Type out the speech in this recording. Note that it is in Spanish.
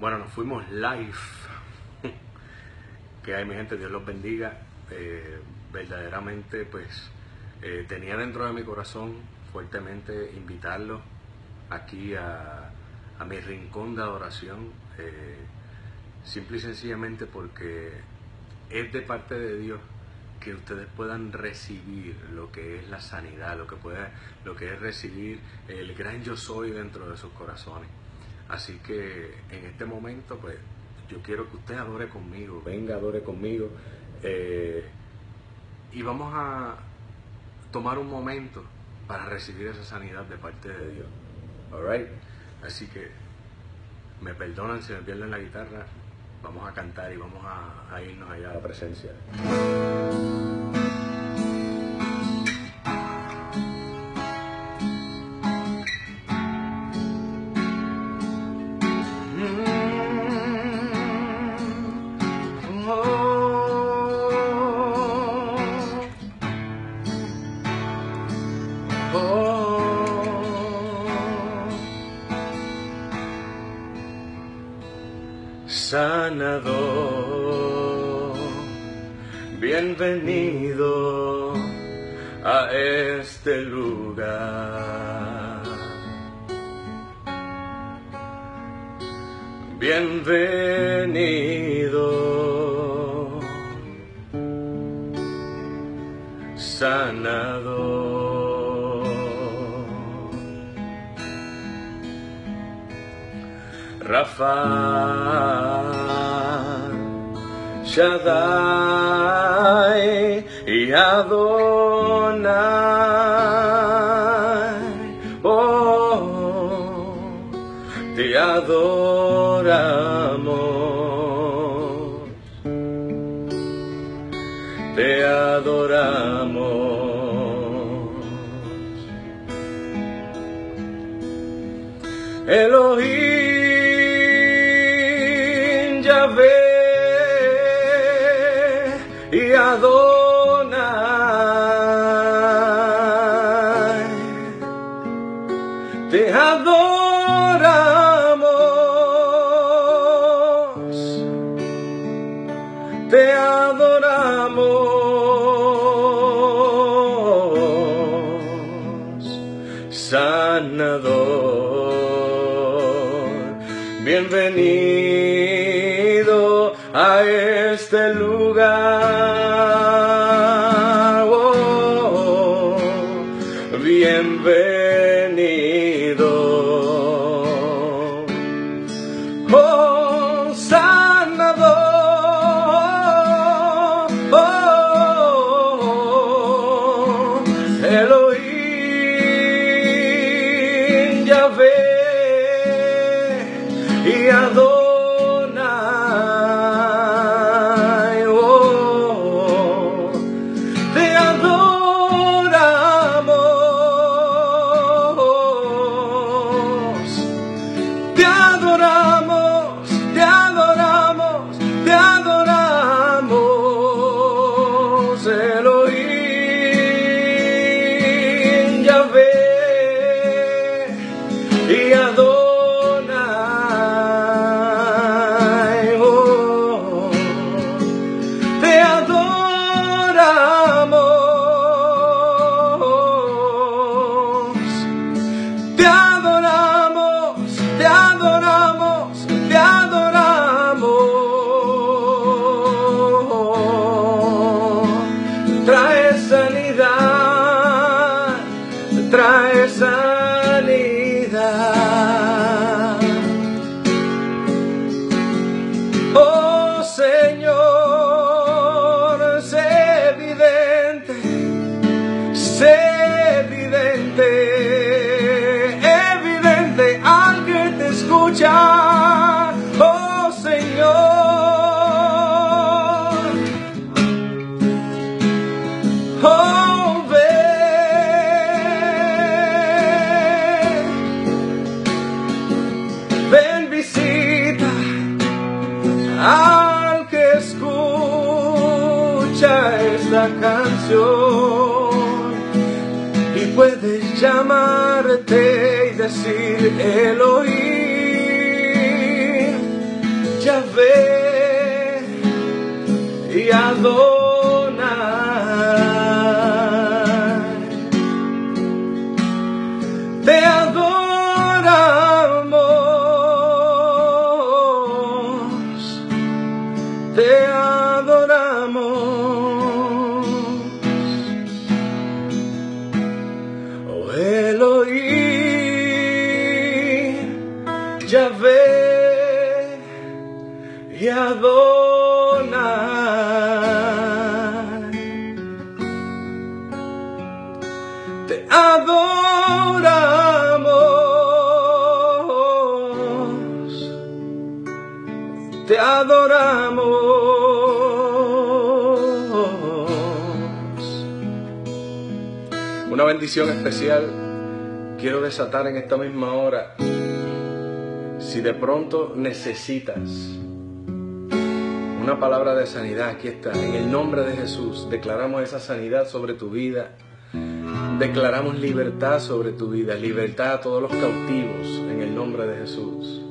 Bueno, nos fuimos live. que hay mi gente, Dios los bendiga. Eh, verdaderamente, pues, eh, tenía dentro de mi corazón fuertemente invitarlos aquí a, a, mi rincón de adoración. Eh, simple y sencillamente porque es de parte de Dios que ustedes puedan recibir lo que es la sanidad, lo que puede, lo que es recibir el gran yo soy dentro de sus corazones. Así que en este momento, pues, yo quiero que usted adore conmigo, venga, adore conmigo. Eh, y vamos a tomar un momento para recibir esa sanidad de parte de Dios. Alright? Así que me perdonan si me pierden la guitarra. Vamos a cantar y vamos a, a irnos allá a la presencia. Sanador, bienvenido a este lugar. Bienvenido, sanador. Rafa Shaddai y Adonai. Oh, te adoramos, te adoramos. Elohim Yahvé y Adonai. Te adoramos, sanador, bienvenido a este lugar. Oh, bienvenido. Elohim, Yahvé Adonai. Oh, te adoramos. Te adoramos, te adoramos, te adoramos. Trae sanidad, trae sanidad. y puedes llamarte y decir Eloí, ya ve y Adonai. Te adoramos, te adoramos. Yahvé y Adonai. Te adoramos, te adoramos. Una bendición especial quiero desatar en esta misma hora. Si de pronto necesitas una palabra de sanidad, aquí está. En el nombre de Jesús declaramos esa sanidad sobre tu vida. Declaramos libertad sobre tu vida, libertad a todos los cautivos en el nombre de Jesús.